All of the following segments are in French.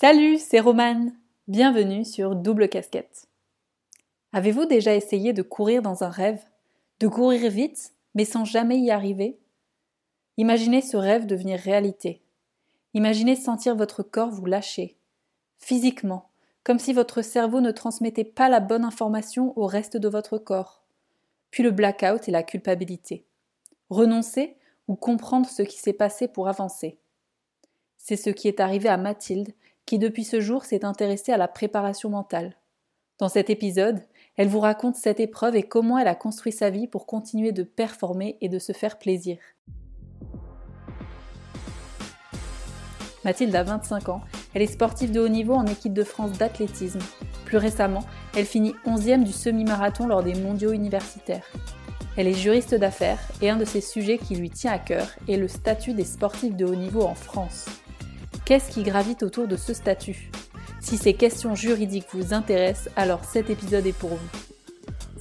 Salut, c'est Romane. Bienvenue sur Double Casquette. Avez-vous déjà essayé de courir dans un rêve? De courir vite, mais sans jamais y arriver? Imaginez ce rêve devenir réalité. Imaginez sentir votre corps vous lâcher, physiquement, comme si votre cerveau ne transmettait pas la bonne information au reste de votre corps. Puis le blackout et la culpabilité. Renoncer ou comprendre ce qui s'est passé pour avancer. C'est ce qui est arrivé à Mathilde, qui depuis ce jour s'est intéressée à la préparation mentale. Dans cet épisode, elle vous raconte cette épreuve et comment elle a construit sa vie pour continuer de performer et de se faire plaisir. Mathilde a 25 ans, elle est sportive de haut niveau en équipe de France d'athlétisme. Plus récemment, elle finit 11e du semi-marathon lors des mondiaux universitaires. Elle est juriste d'affaires et un de ses sujets qui lui tient à cœur est le statut des sportifs de haut niveau en France. Qu'est-ce qui gravite autour de ce statut? Si ces questions juridiques vous intéressent, alors cet épisode est pour vous.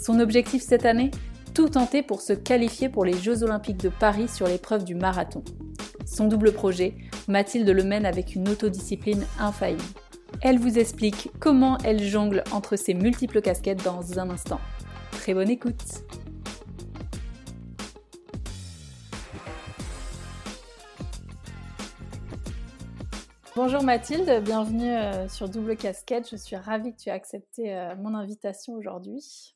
Son objectif cette année? Tout tenter pour se qualifier pour les Jeux Olympiques de Paris sur l'épreuve du marathon. Son double projet, Mathilde le mène avec une autodiscipline infaillible. Elle vous explique comment elle jongle entre ses multiples casquettes dans un instant. Très bonne écoute Bonjour Mathilde, bienvenue euh, sur Double Casquette. Je suis ravie que tu aies accepté euh, mon invitation aujourd'hui.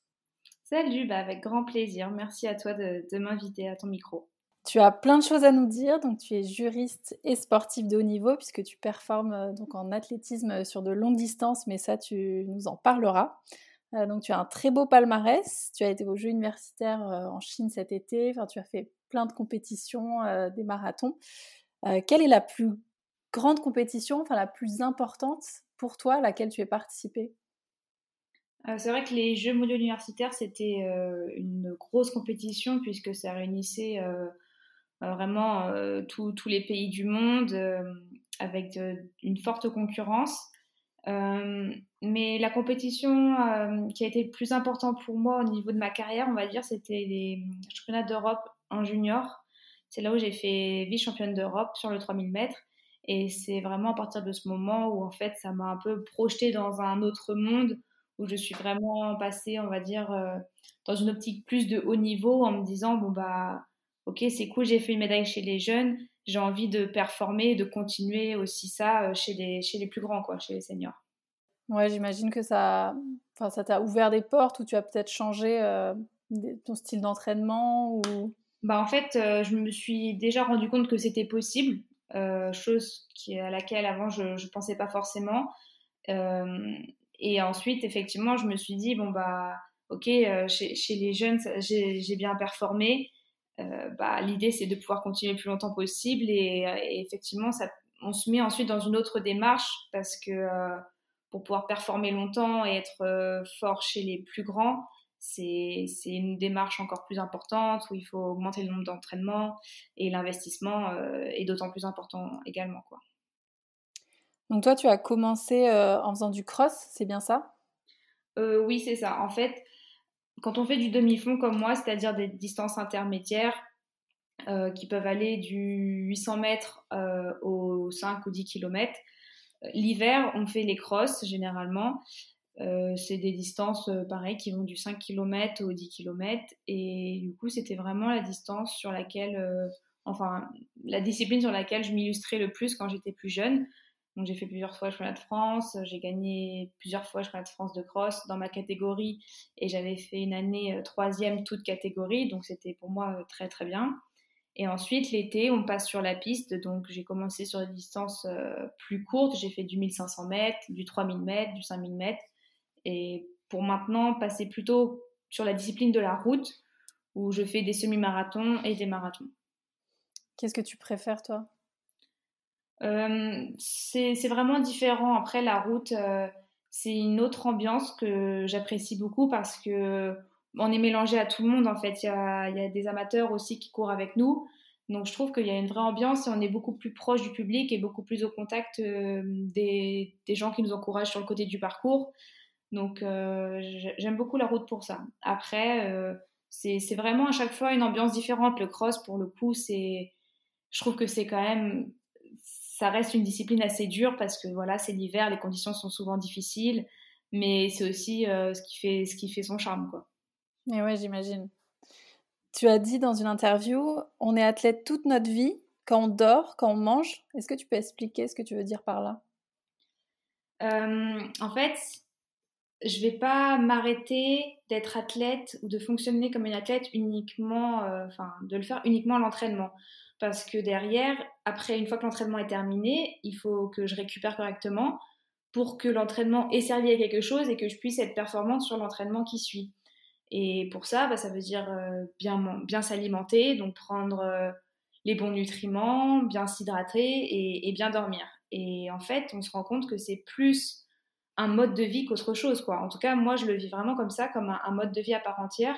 Salut, bah avec grand plaisir. Merci à toi de, de m'inviter à ton micro. Tu as plein de choses à nous dire, donc tu es juriste et sportif de haut niveau puisque tu performes euh, donc en athlétisme sur de longues distances, mais ça tu nous en parleras. Donc tu as un très beau palmarès, tu as été aux Jeux universitaires en Chine cet été, enfin, tu as fait plein de compétitions, des marathons. quelle est la plus grande compétition, enfin la plus importante pour toi à laquelle tu as participé c'est vrai que les Jeux mondiaux universitaires, c'était une grosse compétition puisque ça réunissait euh, vraiment euh, tous les pays du monde euh, avec une forte concurrence. mais la compétition qui a été le plus importante pour moi au niveau de ma carrière, on va dire, c'était les championnats d'Europe en junior. C'est là où j'ai fait vice-championne d'Europe sur le 3000 mètres. Et c'est vraiment à partir de ce moment où, en fait, ça m'a un peu projeté dans un autre monde où je suis vraiment passée, on va dire, dans une optique plus de haut niveau en me disant, bon, bah, ok, c'est cool, j'ai fait une médaille chez les jeunes, j'ai envie de performer et de continuer aussi ça euh, chez les, chez les plus grands, quoi, chez les seniors. Ouais, j'imagine que ça, enfin, ça t'a ouvert des portes ou tu as peut-être changé euh, ton style d'entraînement ou? Bah en fait, euh, je me suis déjà rendu compte que c'était possible, chose qui, à laquelle avant je ne pensais pas forcément. et ensuite, effectivement, je me suis dit bon bah ok, chez, chez, les jeunes, j'ai bien performé. Euh, bah, l'idée c'est de pouvoir continuer le plus longtemps possible et, euh, effectivement ça, on se met ensuite dans une autre démarche parce que euh, pour pouvoir performer longtemps et être fort chez les plus grands, c'est une démarche encore plus importante où il faut augmenter le nombre d'entraînements et l'investissement est d'autant plus important également. Quoi. Donc toi, tu as commencé en faisant du cross, c'est bien ça? Oui, c'est ça. En fait, quand on fait du demi-fond comme moi, c'est-à-dire des distances intermédiaires euh, qui peuvent aller du 800 mètres euh, aux 5 ou 10 km, euh, l'hiver, on fait les crosses généralement. C'est des distances pareilles qui vont du 5 km au 10 km. Et du coup, c'était vraiment la distance sur laquelle, enfin, la discipline sur laquelle je m'illustrais le plus quand j'étais plus jeune. Donc j'ai fait plusieurs fois le championnat de France, j'ai gagné plusieurs fois le championnat de France de cross dans ma catégorie et j'avais fait une année euh, troisième toute catégorie, donc c'était pour moi euh, très très bien. Et ensuite l'été, on passe sur la piste, donc j'ai commencé sur des distances euh, plus courtes, j'ai fait du 1500 mètres, du 3000 mètres, du 5000 mètres, et pour maintenant passer plutôt sur la discipline de la route où je fais des semi-marathons et des marathons. Qu'est-ce que tu préfères toi? Euh, c'est vraiment différent. Après, la route, euh, c'est une autre ambiance que j'apprécie beaucoup parce que on est mélangé à tout le monde en fait. Il y a, y a, des amateurs aussi qui courent avec nous. Donc je trouve qu'il y a une vraie ambiance et on est beaucoup plus proche du public et beaucoup plus au contact euh, des, des, gens qui nous encouragent sur le côté du parcours. Donc j'aime beaucoup la route pour ça. Après, c'est vraiment à chaque fois une ambiance différente. Le cross, pour le coup, c'est, je trouve que c'est quand même ça reste une discipline assez dure parce que voilà, c'est l'hiver, les conditions sont souvent difficiles, mais c'est aussi ce, qui fait, ce qui fait son charme. Quoi. Et ouais, j'imagine. Tu as dit dans une interview, on est athlète toute notre vie, quand on dort, quand on mange. Est-ce que tu peux expliquer ce que tu veux dire par là? En fait, je vais pas m'arrêter d'être athlète ou de fonctionner comme une athlète uniquement, euh, enfin, de le faire uniquement à l'entraînement. Parce que derrière, après, une fois que l'entraînement est terminé, il faut que je récupère correctement pour que l'entraînement ait servi à quelque chose et que je puisse être performante sur l'entraînement qui suit. Et pour ça, bah, ça veut dire euh, bien, bien s'alimenter, donc prendre euh, les bons nutriments, bien s'hydrater et, bien dormir. Et en fait, on se rend compte que c'est plus un mode de vie qu'autre chose, quoi. En tout cas, moi, je le vis vraiment comme ça, comme un, mode de vie à part entière.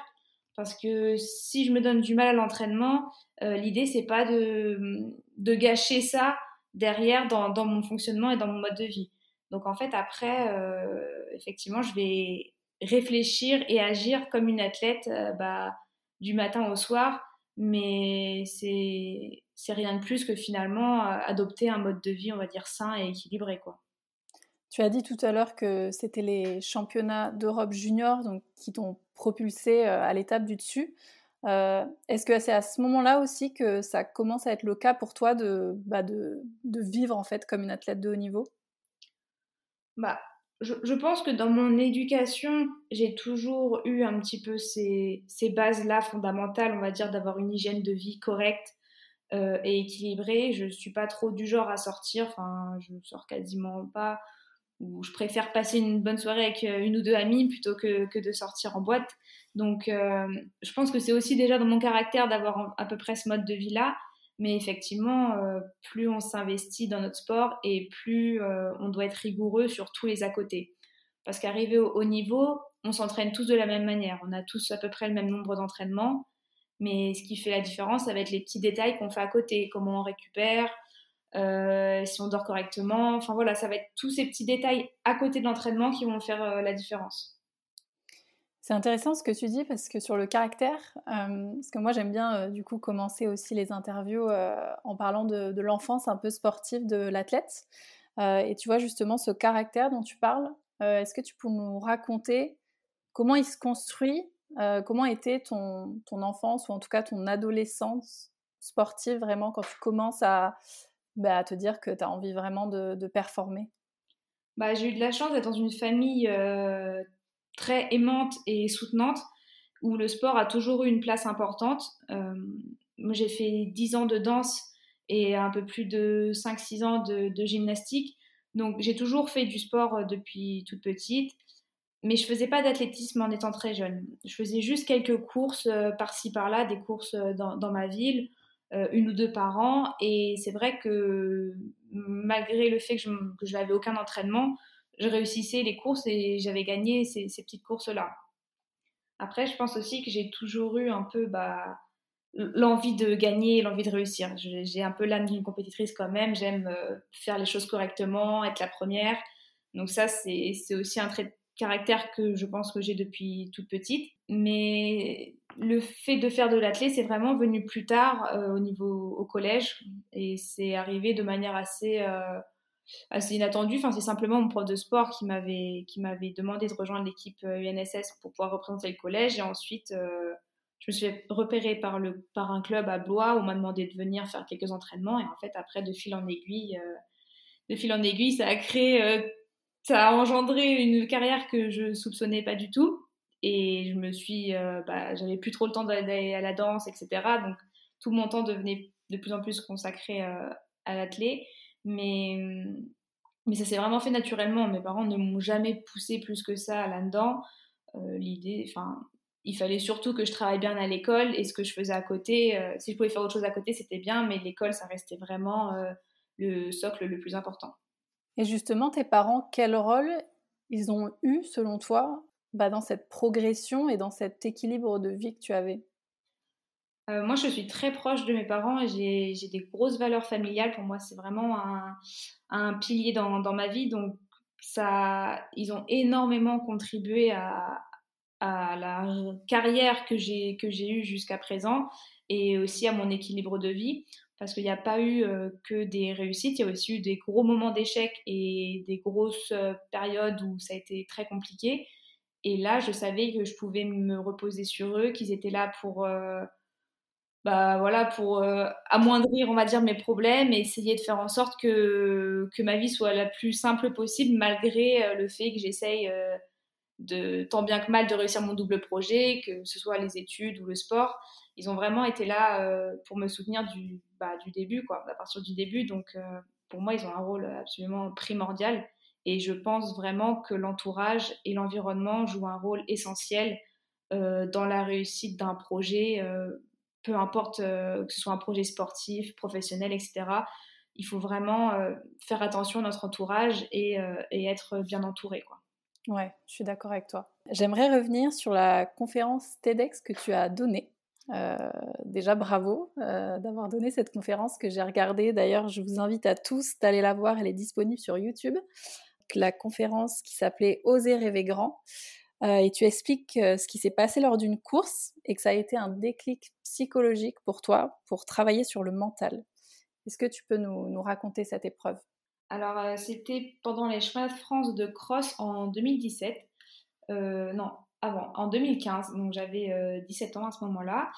Parce que si je me donne du mal à l'entraînement, euh, l'idée, c'est pas de, de, gâcher ça derrière dans, dans, mon fonctionnement et dans mon mode de vie. Donc, en fait, après, euh, effectivement, je vais réfléchir et agir comme une athlète euh, bah, du matin au soir, mais c'est rien de plus que finalement adopter un mode de vie, on va dire, sain et équilibré, quoi. Tu as dit tout à l'heure que c'était les championnats d'Europe junior donc, qui t'ont propulsé euh, à l'étape du dessus. Euh, est-ce que c'est à ce moment-là aussi que ça commence à être le cas pour toi de, bah de, de vivre en fait comme une athlète de haut niveau? Bah, je, pense que dans mon éducation, j'ai toujours eu un petit peu ces, ces bases-là fondamentales, on va dire, d'avoir une hygiène de vie correcte euh, et équilibrée. Je ne suis pas trop du genre à sortir, enfin, je sors quasiment pas où je préfère passer une bonne soirée avec euh, une ou deux amies plutôt que, que de sortir en boîte. Donc, euh, je pense que c'est aussi déjà dans mon caractère d'avoir à peu près ce mode de vie-là. Mais effectivement, euh, plus on s'investit dans notre sport et plus on doit être rigoureux sur tous les à côté. Parce qu'arriver au haut niveau, on s'entraîne tous de la même manière. On a tous à peu près le même nombre d'entraînements. Mais ce qui fait la différence, ça va être les petits détails qu'on fait à côté. Comment on récupère, euh, si on dort correctement. Enfin voilà, ça va être tous ces petits détails à côté de l'entraînement qui vont faire euh, la différence. C'est intéressant ce que tu dis parce que sur le caractère, euh, parce que moi j'aime bien du coup commencer aussi les interviews en parlant de, l'enfance un peu sportive de l'athlète. et tu vois justement ce caractère dont tu parles, est-ce que tu peux nous raconter comment il se construit, comment était ton, ton enfance ou en tout cas ton adolescence sportive vraiment quand tu commences à, bah, à te dire que tu as envie vraiment de, performer? Bah, J'ai eu de la chance d'être dans une famille euh, très aimante et soutenante où le sport a toujours eu une place importante. Euh, moi, j'ai fait 10 ans de danse et un peu plus de 5-6 ans de, gymnastique. Donc, j'ai toujours fait du sport euh, depuis toute petite. Mais je faisais pas d'athlétisme en étant très jeune. Je faisais juste quelques courses par-ci par-là, des courses dans, ma ville une ou deux par an. Et c'est vrai que malgré le fait que je, n'avais aucun entraînement, je réussissais les courses et j'avais gagné ces, petites courses-là. Après, je pense aussi que j'ai toujours eu un peu bah, l'envie de gagner, l'envie de réussir. J'ai un peu l'âme d'une compétitrice quand même. J'aime euh, faire les choses correctement, être la première. Donc ça, c'est aussi un trait de caractère que je pense que j'ai depuis toute petite. Mais le fait de faire de l'athlé, c'est vraiment venu plus tard euh, au niveau au collège. Et c'est arrivé de manière assez euh, assez inattendue. Enfin, c'est simplement mon prof de sport qui m'avait qui m'avait demandé de rejoindre l'équipe UNSS euh, pour pouvoir représenter le collège. Et ensuite je me suis repérée par le par un club à Blois. Où on m'a demandé de venir faire quelques entraînements. Et en fait après de fil en aiguille de fil en aiguille ça a créé ça a engendré une carrière que je soupçonnais pas du tout et je me suis, euh, bah, j'avais plus trop le temps d'aller à la danse, etc. Donc tout mon temps devenait de plus en plus consacré euh, à l'athlé. Mais, mais ça s'est vraiment fait naturellement. Mes parents ne m'ont jamais poussé plus que ça là-dedans. Euh, l'idée, enfin, il fallait surtout que je travaille bien à l'école et ce que je faisais à côté, si je pouvais faire autre chose à côté, c'était bien, mais l'école, ça restait vraiment le socle le plus important. Et justement, tes parents, quel rôle ils ont eu, selon toi, bah, dans cette progression et dans cet équilibre de vie que tu avais? Euh, moi, je suis très proche de mes parents et j'ai des grosses valeurs familiales. Pour moi, c'est vraiment un, pilier dans, ma vie. Donc, ça, ils ont énormément contribué à, la carrière que j'ai eue jusqu'à présent. et aussi à mon équilibre de vie parce qu'il n'y a pas eu que des réussites, il y a aussi eu des gros moments d'échec et des grosses périodes où ça a été très compliqué. Et là, je savais que je pouvais me reposer sur eux, qu'ils étaient là pour, bah, voilà, pour amoindrir, on va dire, mes problèmes et essayer de faire en sorte que, que ma vie soit la plus simple possible, malgré le fait que j'essaye de tant bien que mal de réussir mon double projet, que ce soit les études ou le sport. Ils ont vraiment été là pour me soutenir du, bah, du début, quoi, à partir du début. Donc, euh, pour moi, ils ont un rôle absolument primordial. Et je pense vraiment que l'entourage et l'environnement jouent un rôle essentiel euh, dans la réussite d'un projet, euh, peu importe que ce soit un projet sportif, professionnel, etc. Il faut vraiment faire attention à notre entourage et, être bien entouré. Quoi. Ouais, je suis d'accord avec toi. J'aimerais revenir sur la conférence TEDx que tu as donnée. Euh, déjà, bravo euh, d'avoir donné cette conférence que j'ai regardée. D'ailleurs, je vous invite à tous d'aller la voir. Elle est disponible sur YouTube. La conférence qui s'appelait Oser rêver grand. Euh, et tu expliques ce qui s'est passé lors d'une course et que ça a été un déclic psychologique pour toi pour travailler sur le mental. Est-ce que tu peux nous, raconter cette épreuve? Alors, c'était pendant les chemins de France de cross en 2017. non, avant, en 2015, donc j'avais 17 euh, ans à ce moment-là.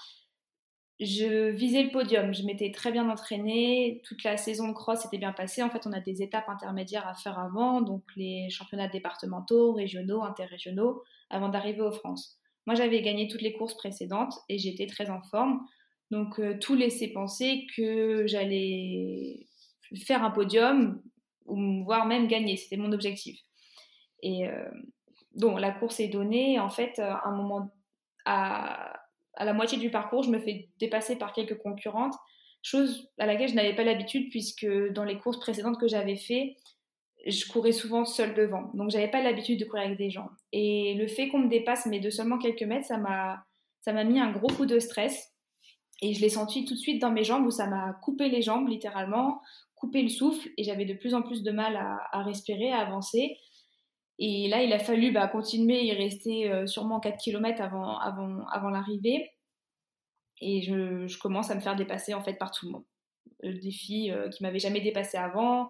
Je visais le podium, je m'étais très bien entraînée, toute la saison de cross s'était bien passée. En fait, on a des étapes intermédiaires à faire avant, donc les championnats départementaux, régionaux, interrégionaux, avant d'arriver aux France. Moi, j'avais gagné toutes les courses précédentes et j'étais très en forme. Donc, euh, tout laissait penser que j'allais faire un podium, ou voire même gagner. C'était mon objectif. Et, euh, donc la course est donnée. En fait, à un moment, à, la moitié du parcours, je me fais dépasser par quelques concurrentes, chose à laquelle je n'avais pas l'habitude puisque dans les courses précédentes que j'avais fait, je courais souvent seule devant. Donc j'avais pas l'habitude de courir avec des gens. Et le fait qu'on me dépasse, mais de seulement quelques mètres, ça m'a, ça m'a mis un gros coup de stress. Et je l'ai senti tout de suite dans mes jambes où ça m'a coupé les jambes littéralement, coupé le souffle et j'avais de plus en plus de mal à, à respirer, à avancer. Et là, il a fallu bah, continuer, il restait euh, sûrement 4 km avant, l'arrivée. Et je, commence à me faire dépasser en fait par tout le monde. Le défi euh, qui m'avait jamais dépassé avant,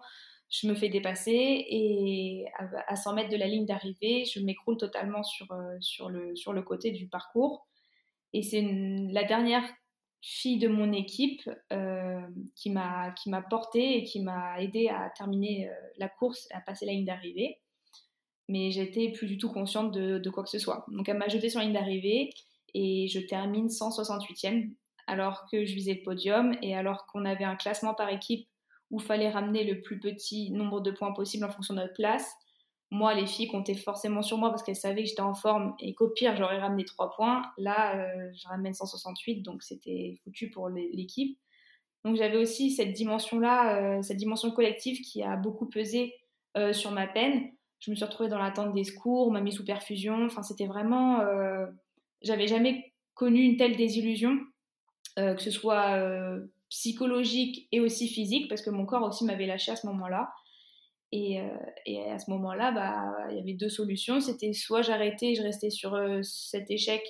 je me fais dépasser et à, 100 mètres de la ligne d'arrivée, je m'écroule totalement sur, euh, le côté du parcours. Et c'est la dernière fille de mon équipe qui m'a portée et qui m'a aidé à terminer la course, à passer la ligne d'arrivée mais j'étais plus du tout consciente de, quoi que ce soit. Donc elle m'a jeté sur la ligne d'arrivée et je termine 168e alors que je visais le podium et alors qu'on avait un classement par équipe où fallait ramener le plus petit nombre de points possible en fonction de notre place. Moi, les filles comptaient forcément sur moi parce qu'elles savaient que j'étais en forme et qu'au pire, j'aurais ramené 3 points. Là, euh, je ramène 168, donc c'était foutu pour l'équipe. Donc j'avais aussi cette dimension-là, euh, cette dimension collective qui a beaucoup pesé euh, sur ma peine je me suis retrouvée dans l'attente des secours, on m'a mis sous perfusion. Enfin, c'était vraiment. Euh, j'avais jamais connu une telle désillusion, euh, que ce soit euh, psychologique et aussi physique, parce que mon corps aussi m'avait lâché à ce moment-là. Et, et, à ce moment-là, bah, il y avait deux solutions. C'était soit j'arrêtais, je restais sur cet échec,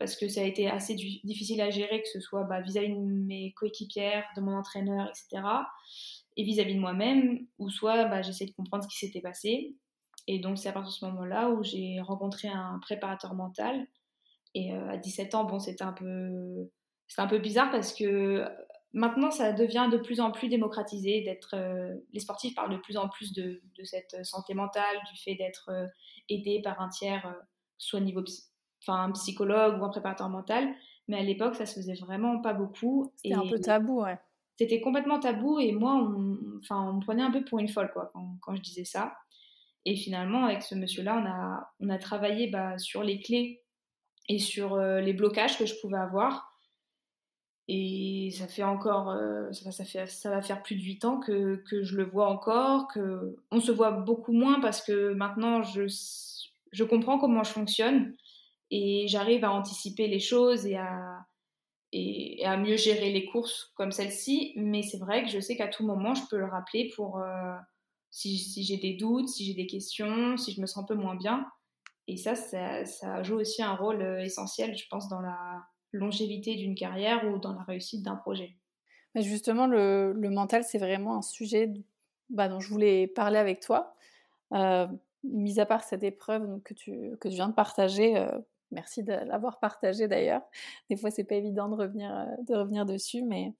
parce que ça a été assez difficile à gérer, que ce soit bah, vis-à-vis de mes coéquipières, de mon entraîneur, etc. Et vis-à-vis de moi-même, ou soit bah, j'essayais de comprendre ce qui s'était passé. Et donc, c'est à partir de ce moment-là où j'ai rencontré un préparateur mental. Et euh, à 17 ans, bon, c'était un peu, un peu bizarre parce que euh, maintenant, ça devient de plus en plus démocratisé. D'être, euh, les sportifs parlent de plus en plus de, de cette santé mentale, du fait d'être aidé par un tiers, soit niveau enfin, un psychologue ou un préparateur mental. Mais à l'époque, ça se faisait vraiment pas beaucoup. C'était un peu tabou, ouais. C'était complètement tabou et moi, on, enfin, on me prenait un peu pour une folle, quoi, quand, quand je disais ça. Et finalement, avec ce monsieur-là, on a, on a travaillé bah, sur les clés et sur euh, les blocages que je pouvais avoir. Et ça fait encore, euh, ça, fait, ça va faire plus de 8 ans que, que, je le vois encore, que on se voit beaucoup moins parce que maintenant je, je comprends comment je fonctionne et j'arrive à anticiper les choses et à, et, à mieux gérer les courses comme celle-ci. Mais c'est vrai que je sais qu'à tout moment, je peux le rappeler pour, euh, si, j'ai des doutes, si j'ai des questions, si je me sens un peu moins bien. Et ça, ça, joue aussi un rôle euh, essentiel, je pense, dans la, longévité d'une carrière ou dans la réussite d'un projet. Mais justement, le, mental, c'est vraiment un sujet bah, dont je voulais parler avec toi. Euh, mis à part cette épreuve que, tu, que tu viens de partager, euh, merci de l'avoir partagé d'ailleurs. Des fois, c'est pas évident de revenir, de revenir dessus, mais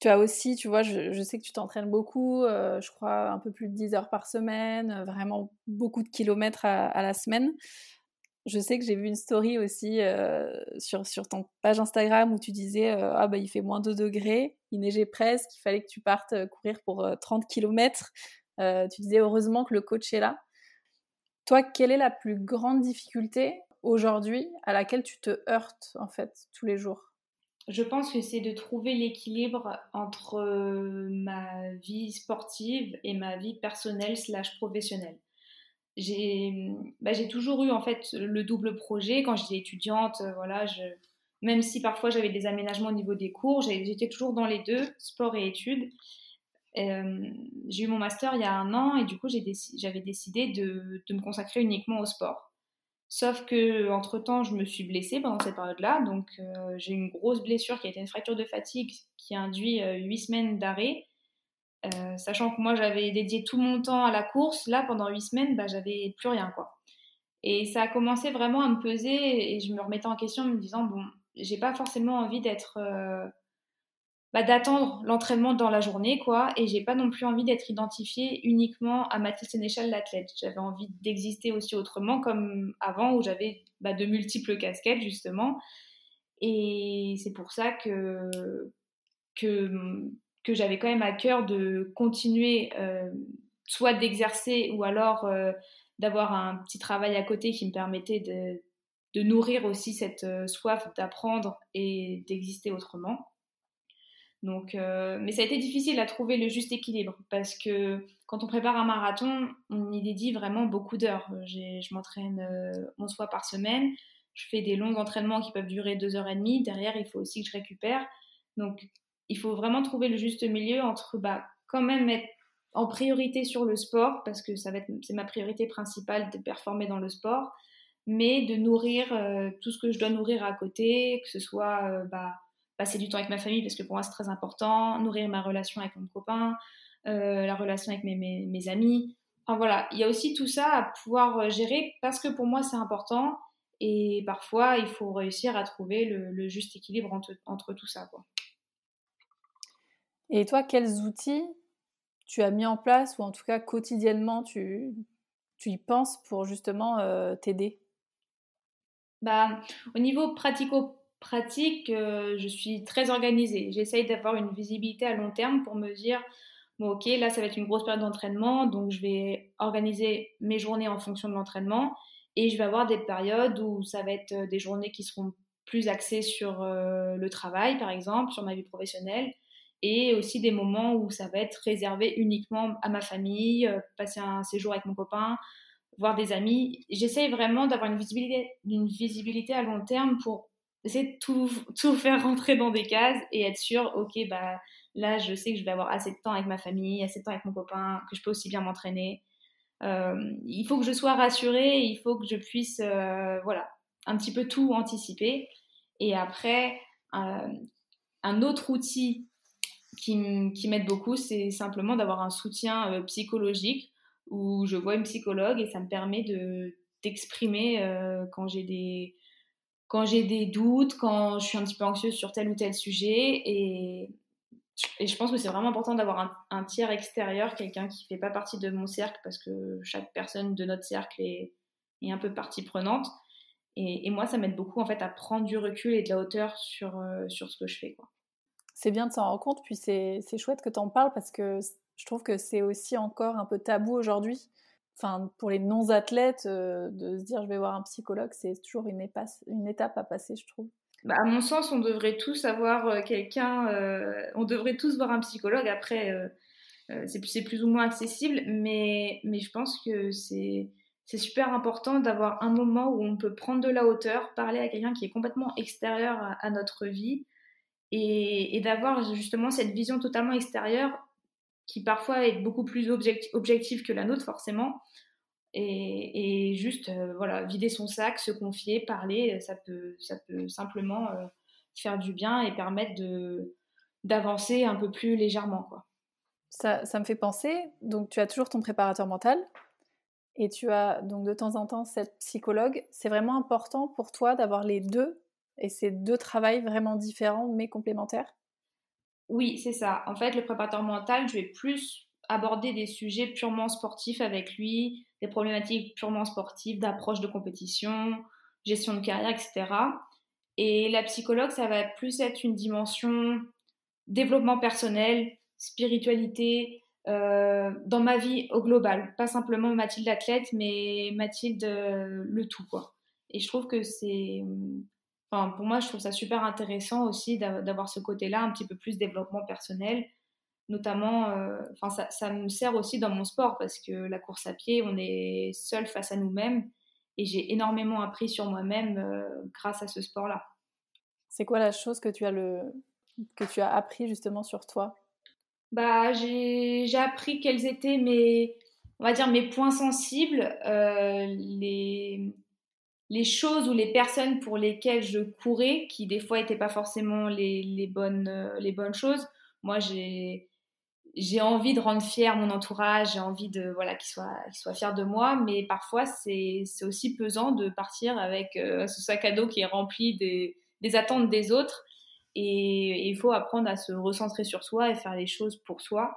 tu as aussi, tu vois, je, sais que tu t'entraînes beaucoup, je crois un peu plus de 10 heures par semaine, vraiment beaucoup de kilomètres à la semaine. Je sais que j'ai vu une story aussi euh, sur, sur ton page Instagram où tu disais euh, Ah, bah, il fait moins 2 degrés, il neigeait presque, il fallait que tu partes euh, courir pour 30 km. tu disais Heureusement que le coach est là. Toi, quelle est la plus grande difficulté aujourd'hui à laquelle tu te heurtes en fait tous les jours? Je pense que c'est de trouver l'équilibre entre ma vie sportive et ma vie personnelle slash professionnelle. J'ai bah, j'ai toujours eu en fait le double projet. Quand j'étais étudiante euh, voilà même si parfois j'avais des aménagements au niveau des cours j'étais toujours dans les deux sport et études. Euh, j'ai eu mon master il y a un an et du coup j'avais décidé de, me consacrer uniquement au sport sauf que entre temps je me suis blessée pendant cette période là donc euh, j'ai une grosse blessure qui a été une fracture de fatigue qui a induit huit semaines d'arrêt euh, sachant que moi j'avais dédié tout mon temps à la course, là pendant huit semaines, bah, j'avais plus rien quoi. Et ça a commencé vraiment à me peser et je me remettais en question me disant bon, j'ai pas forcément envie d'être, euh, bah, d'attendre l'entraînement dans la journée quoi, et j'ai pas non plus envie d'être identifiée uniquement à Mathilde Sénéchal l'athlète. J'avais envie d'exister aussi autrement comme avant où j'avais bah, de multiples casquettes justement. Et c'est pour ça que que j'avais quand même à cœur de continuer euh, soit d'exercer ou alors euh, d'avoir un petit travail à côté qui me permettait de, de nourrir aussi cette euh, soif d'apprendre et d'exister autrement. Donc, mais ça a été difficile à trouver le juste équilibre parce que quand on prépare un marathon, on y dédie vraiment beaucoup d'heures. Je m'entraîne 11 fois par semaine, je fais des longs entraînements qui peuvent durer 2 heures et demie. Derrière, il faut aussi que je récupère. Donc, il faut vraiment trouver le juste milieu entre bah, quand même être en priorité sur le sport, parce que ça va c'est ma priorité principale de performer dans le sport, mais de nourrir euh, tout ce que je dois nourrir à côté, que ce soit euh, bah, passer du temps avec ma famille, parce que pour moi c'est très important, nourrir ma relation avec mon copain, euh, la relation avec mes, mes, amis. Enfin voilà, il y a aussi tout ça à pouvoir gérer, parce que pour moi c'est important, et parfois il faut réussir à trouver le, juste équilibre entre, entre tout ça. Quoi. Et toi, quels outils tu as mis en place ou en tout cas quotidiennement tu, tu y penses pour justement euh, t'aider? Bah, Au niveau pratico-pratique, euh, je suis très organisée. J'essaye d'avoir une visibilité à long terme pour me dire, bon ok, là ça va être une grosse période d'entraînement, donc je vais organiser mes journées en fonction de l'entraînement et je vais avoir des périodes où ça va être euh, des journées qui seront plus axées sur le travail, par exemple, sur ma vie professionnelle et aussi des moments où ça va être réservé uniquement à ma famille, euh, passer un séjour avec mon copain, voir des amis. J'essaye vraiment d'avoir une visibilité à long terme pour essayer de tout, tout faire rentrer dans des cases et être sûr, ok, bah là je sais que je vais avoir assez de temps avec ma famille, assez de temps avec mon copain, que je peux aussi bien m'entraîner. Euh, il faut que je sois rassurée, il faut que je puisse, euh, voilà, un petit peu tout anticiper. Et après, un autre outil qui, qui m'aide beaucoup, c'est simplement d'avoir un soutien euh, psychologique où je vois une psychologue et ça me permet de d'exprimer euh, quand j'ai des quand j'ai des doutes, quand je suis un petit peu anxieuse sur tel ou tel sujet et, je pense que c'est vraiment important d'avoir un, tiers extérieur, quelqu'un qui fait pas partie de mon cercle parce que chaque personne de notre cercle est, un peu partie prenante. Et, moi, ça m'aide beaucoup en fait à prendre du recul et de la hauteur sur, euh, sur ce que je fais. C'est bien de s'en rendre compte, puis c'est chouette que tu en parles parce que je trouve que c'est aussi encore un peu tabou aujourd'hui. Enfin, pour les non-athlètes, euh, de se dire je vais voir un psychologue, c'est toujours une, une, étape à passer, je trouve. Bah, à mon sens, on devrait tous avoir euh, quelqu'un, euh, on devrait tous voir un psychologue. Après, c'est plus ou moins accessible, mais, mais je pense que c'est super important d'avoir un moment où on peut prendre de la hauteur, parler à quelqu'un qui est complètement extérieur à notre vie, et, d'avoir justement cette vision totalement extérieure qui parfois est beaucoup plus objective que la nôtre forcément, Et, juste, voilà, vider son sac, se confier, parler, ça peut, ça peut simplement faire du bien et permettre d'avancer un peu plus légèrement. Ça, ça me fait penser, donc tu as toujours ton préparateur mental, et tu as donc de temps en temps cette psychologue. C'est vraiment important pour toi d'avoir les deux et ces deux travails vraiment différents mais complémentaires? Oui, c'est ça. En fait, le préparateur mental, je vais plus aborder des sujets purement sportifs avec lui, des problématiques purement sportives, d'approche de compétition, gestion de carrière, etc. Et la psychologue, ça va plus être une dimension développement personnel, spiritualité, euh, dans ma vie au global. Pas simplement Mathilde athlète, mais Mathilde euh, le tout, quoi. Et je trouve que c'est. Enfin, pour moi, je trouve ça super intéressant aussi d'avoir ce côté-là, un petit peu plus développement personnel. Notamment, euh, enfin, ça, ça, me sert aussi dans mon sport parce que la course à pied, on est seul face à nous-mêmes et j'ai énormément appris sur moi-même grâce à ce sport-là. C'est quoi la chose que tu as le que tu as appris justement sur toi? Bah, j'ai appris quels étaient mes, on va dire, mes points sensibles, euh, les, les choses ou les personnes pour lesquelles je courais, qui des fois n'étaient pas forcément les, les, bonnes, euh, les bonnes choses. Moi, j'ai envie de rendre fier mon entourage, j'ai envie de voilà qu'il soit qu'il soit fier de moi, mais parfois c'est aussi pesant de partir avec euh, ce sac à dos qui est rempli des attentes des autres et il faut apprendre à se recentrer sur soi et faire les choses pour soi.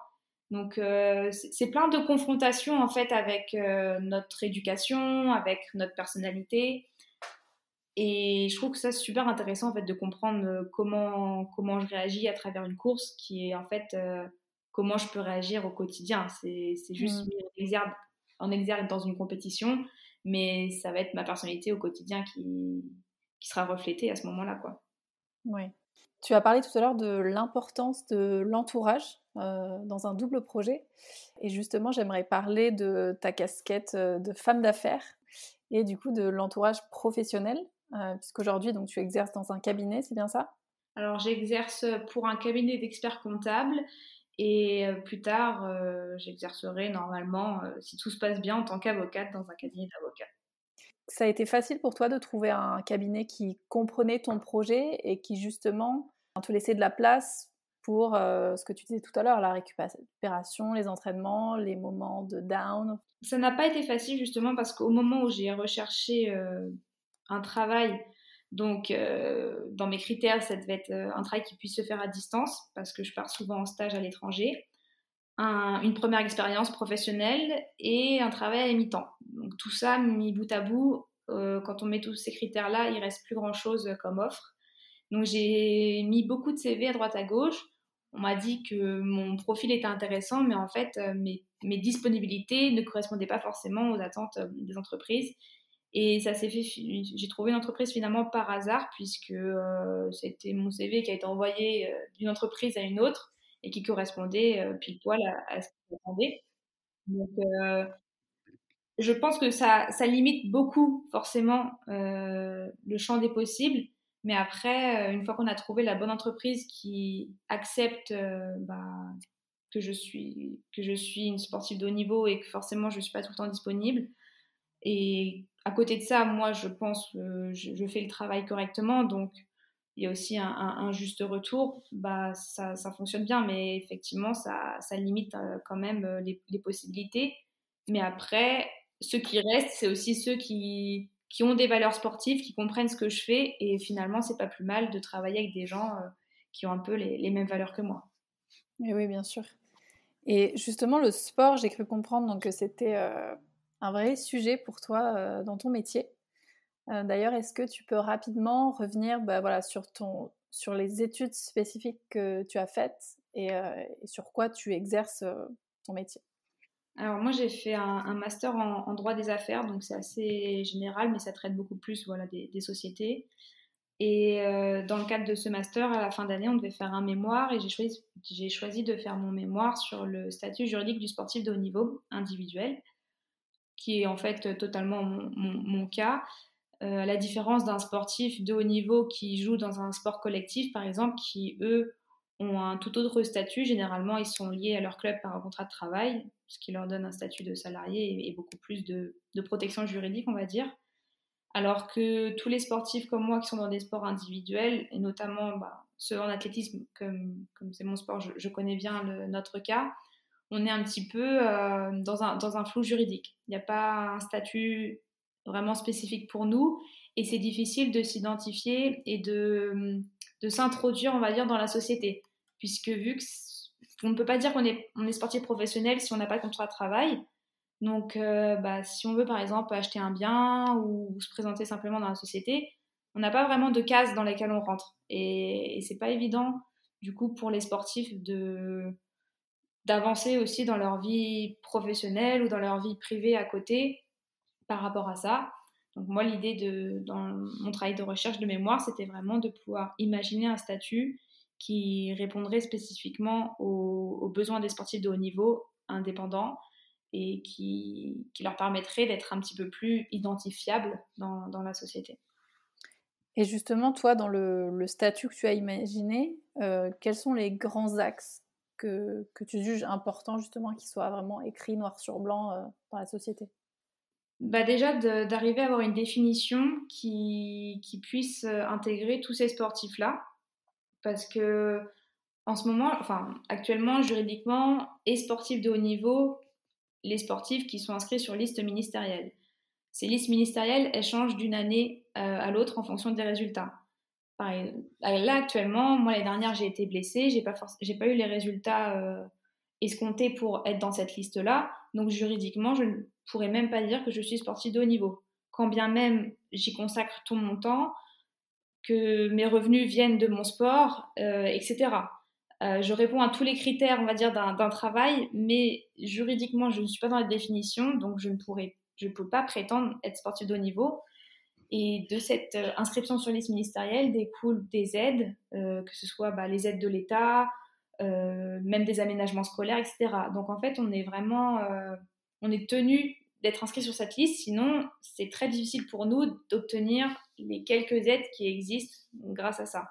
Donc euh, c'est plein de confrontations en fait avec euh, notre éducation, avec notre personnalité. Et je trouve que ça c'est super intéressant en fait de comprendre euh, comment comment je réagis à travers une course, qui est en fait comment je peux réagir au quotidien. C'est juste mmh. en exergue, en exergue dans une compétition, mais ça va être ma personnalité au quotidien qui, qui sera reflétée à ce moment-là quoi. Oui. Tu as parlé tout à l'heure de l'importance de l'entourage euh, dans un double projet. Et justement, j'aimerais parler de ta casquette euh, de femme d'affaires et du coup de l'entourage professionnel, euh, puisqu'aujourd'hui, tu exerces dans un cabinet, c'est bien ça? Alors, j'exerce pour un cabinet d'experts comptables et plus tard, j'exercerai normalement, si tout se passe bien, en tant qu'avocate dans un cabinet d'avocats ça a été facile pour toi de trouver un cabinet qui comprenait ton projet et qui justement te laissait de la place pour euh, ce que tu disais tout à l'heure, la récupération, les entraînements, les moments de down? Ça n'a pas été facile justement parce qu'au moment où j'ai recherché euh, un travail, donc euh, dans mes critères, ça devait être un travail qui puisse se faire à distance parce que je pars souvent en stage à l'étranger une première expérience professionnelle et un travail à mi-temps. Donc tout ça mis bout à bout, euh, quand on met tous ces critères-là, il reste plus grand-chose comme offre. Donc j'ai mis beaucoup de CV à droite à gauche. On m'a dit que mon profil était intéressant, mais en fait euh, mes, disponibilités ne correspondaient pas forcément aux attentes euh, des entreprises. Et ça s'est fait. J'ai trouvé une entreprise finalement par hasard puisque c'était mon CV qui a été envoyé d'une entreprise à une autre et qui correspondait euh, pile poil à, ce que j'attendais. Donc, euh, je pense que ça, ça limite beaucoup forcément euh, le champ des possibles. Mais après, une fois qu'on a trouvé la bonne entreprise qui accepte bah, que, je suis, que je suis une sportive de haut niveau et que forcément je ne suis pas tout le temps disponible, et à côté de ça, moi, je pense que je, je fais le travail correctement. Donc, il y a aussi un, juste retour, bah, ça, fonctionne bien, mais effectivement, ça, limite euh, quand même euh, les, possibilités. Mais après, ceux qui restent, c'est aussi ceux qui, qui, ont des valeurs sportives, qui comprennent ce que je fais, et finalement, c'est pas plus mal de travailler avec des gens euh, qui ont un peu les, les mêmes valeurs que moi. Et oui, bien sûr. Et justement, le sport, j'ai cru comprendre donc, que c'était un vrai sujet pour toi dans ton métier. Euh, d'ailleurs, est-ce que tu peux rapidement revenir bah, voilà, sur, ton, sur les études spécifiques que tu as faites et, euh, sur quoi tu exerces euh, ton métier? Alors moi j'ai fait un, master en, droit des affaires, donc c'est assez général, mais ça traite beaucoup plus voilà, des, sociétés. Et dans le cadre de ce master, à la fin d'année, on devait faire un mémoire et j'ai choisi, j'ai choisi de faire mon mémoire sur le statut juridique du sportif de haut niveau individuel, qui est en fait totalement mon cas. Euh, la différence d'un sportif de haut niveau qui joue dans un sport collectif, par exemple, qui, eux, ont un tout autre statut. Généralement, ils sont liés à leur club par un contrat de travail, ce qui leur donne un statut de salarié et, beaucoup plus de, protection juridique, on va dire. Alors que tous les sportifs comme moi qui sont dans des sports individuels, et notamment bah, ceux en athlétisme, comme c'est mon sport, je, connais bien notre cas, on est un petit peu euh, dans, un, dans un flou juridique. Il n'y a pas un statut vraiment spécifique pour nous et c'est difficile de s'identifier et de, de s'introduire, on va dire, dans la société. Puisque vu que on ne peut pas dire qu'on est, on est sportif professionnel si on n'a pas de contrat de travail. Donc, euh, bah, si on veut par exemple acheter un bien ou se présenter simplement dans la société, on n'a pas vraiment de cases dans lesquelles on rentre. Et, et c'est pas évident, du coup, pour les sportifs de d'avancer aussi dans leur vie professionnelle ou dans leur vie privée à côté par rapport à ça. Donc moi, l'idée de dans mon travail de recherche de mémoire, c'était vraiment de pouvoir imaginer un statut qui répondrait spécifiquement aux, besoins des sportifs de haut niveau indépendants et qui, qui leur permettrait d'être un petit peu plus identifiables dans, la société. Et justement, toi, dans le, statut que tu as imaginé, euh, quels sont les grands axes que, que tu juges importants justement qu'ils soient vraiment écrits noir sur blanc euh, dans la société? Bah déjà d'arriver à avoir une définition qui, qui puisse euh, intégrer tous ces sportifs-là, parce que en ce moment, enfin actuellement, juridiquement, et sportifs de haut niveau, les sportifs qui sont inscrits sur liste ministérielle. Ces listes ministérielles, elles changent d'une année euh, à l'autre en fonction des résultats. là, actuellement, moi, l'année dernière, j'ai été blessée, j'ai pas, pas eu les résultats escomptés pour être dans cette liste-là. Donc, juridiquement, je ne pourrais même pas dire que je suis sportive de haut niveau. Quand bien même j'y consacre tout mon temps, que mes revenus viennent de mon sport, euh, etc. Euh, je réponds à tous les critères, on va dire, d'un travail, mais juridiquement, je ne suis pas dans la définition, donc je ne pourrais, je peux pas prétendre être sportif de haut niveau. Et de cette euh, inscription sur liste ministérielle découlent des aides, que ce soit bah, les aides de l'État, même des aménagements scolaires, etc. Donc en fait, on est vraiment, on est tenu d'être inscrit sur cette liste, sinon c'est très difficile pour nous d'obtenir les quelques aides qui existent grâce à ça.